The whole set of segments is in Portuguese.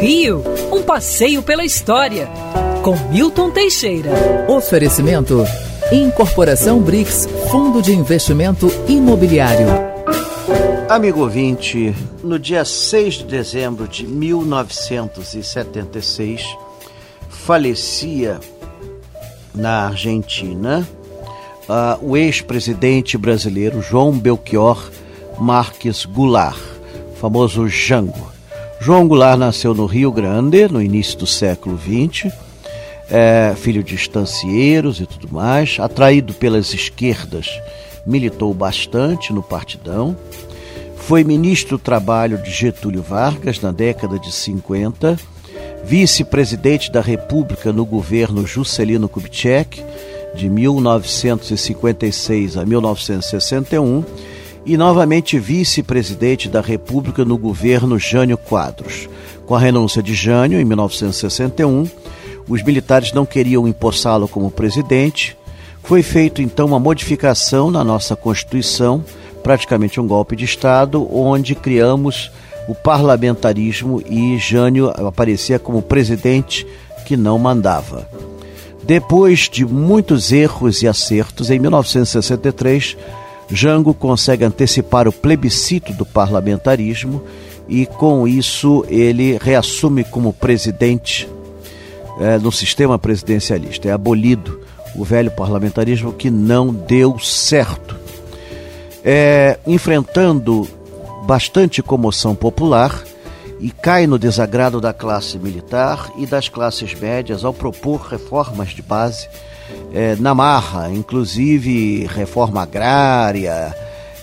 Rio, um passeio pela história, com Milton Teixeira. Oferecimento: Incorporação BRICS, Fundo de Investimento Imobiliário. Amigo ouvinte, no dia 6 de dezembro de 1976, falecia na Argentina uh, o ex-presidente brasileiro João Belchior Marques Goulart, famoso Jango. João Goulart nasceu no Rio Grande, no início do século XX, é, filho de estancieiros e tudo mais, atraído pelas esquerdas, militou bastante no Partidão, foi ministro do Trabalho de Getúlio Vargas na década de 50, vice-presidente da República no governo Juscelino Kubitschek, de 1956 a 1961 e novamente vice-presidente da República no governo Jânio Quadros. Com a renúncia de Jânio, em 1961, os militares não queriam empossá-lo como presidente. Foi feito então uma modificação na nossa Constituição, praticamente um golpe de Estado, onde criamos o parlamentarismo e Jânio aparecia como presidente que não mandava. Depois de muitos erros e acertos, em 1963, Jango consegue antecipar o plebiscito do parlamentarismo e, com isso, ele reassume como presidente é, no sistema presidencialista. É abolido o velho parlamentarismo que não deu certo. É, enfrentando bastante comoção popular e cai no desagrado da classe militar e das classes médias ao propor reformas de base é, na marra, inclusive reforma agrária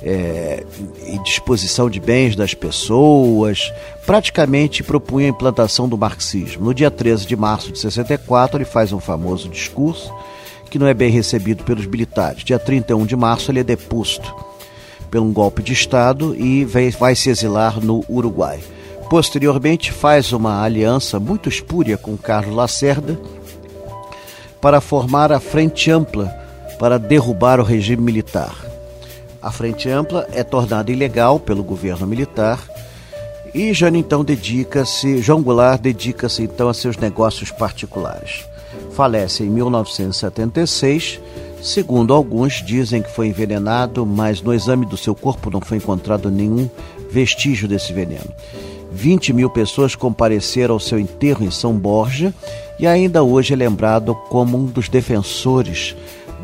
é, e disposição de bens das pessoas, praticamente propunha a implantação do marxismo. No dia 13 de março de 64, ele faz um famoso discurso que não é bem recebido pelos militares. Dia 31 de março, ele é deposto por um golpe de Estado e vai, vai se exilar no Uruguai. Posteriormente, faz uma aliança muito espúria com Carlos Lacerda para formar a Frente Ampla para derrubar o regime militar. A Frente Ampla é tornada ilegal pelo governo militar e Jânio então dedica-se, João Goulart dedica-se então a seus negócios particulares. Falece em 1976, segundo alguns dizem que foi envenenado, mas no exame do seu corpo não foi encontrado nenhum vestígio desse veneno. 20 mil pessoas compareceram ao seu enterro em São Borja e ainda hoje é lembrado como um dos defensores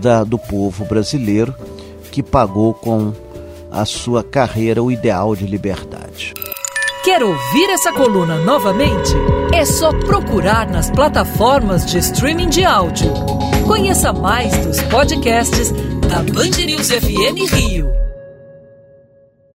da, do povo brasileiro que pagou com a sua carreira o ideal de liberdade. Quer ouvir essa coluna novamente? É só procurar nas plataformas de streaming de áudio. Conheça mais dos podcasts da Band News FM Rio.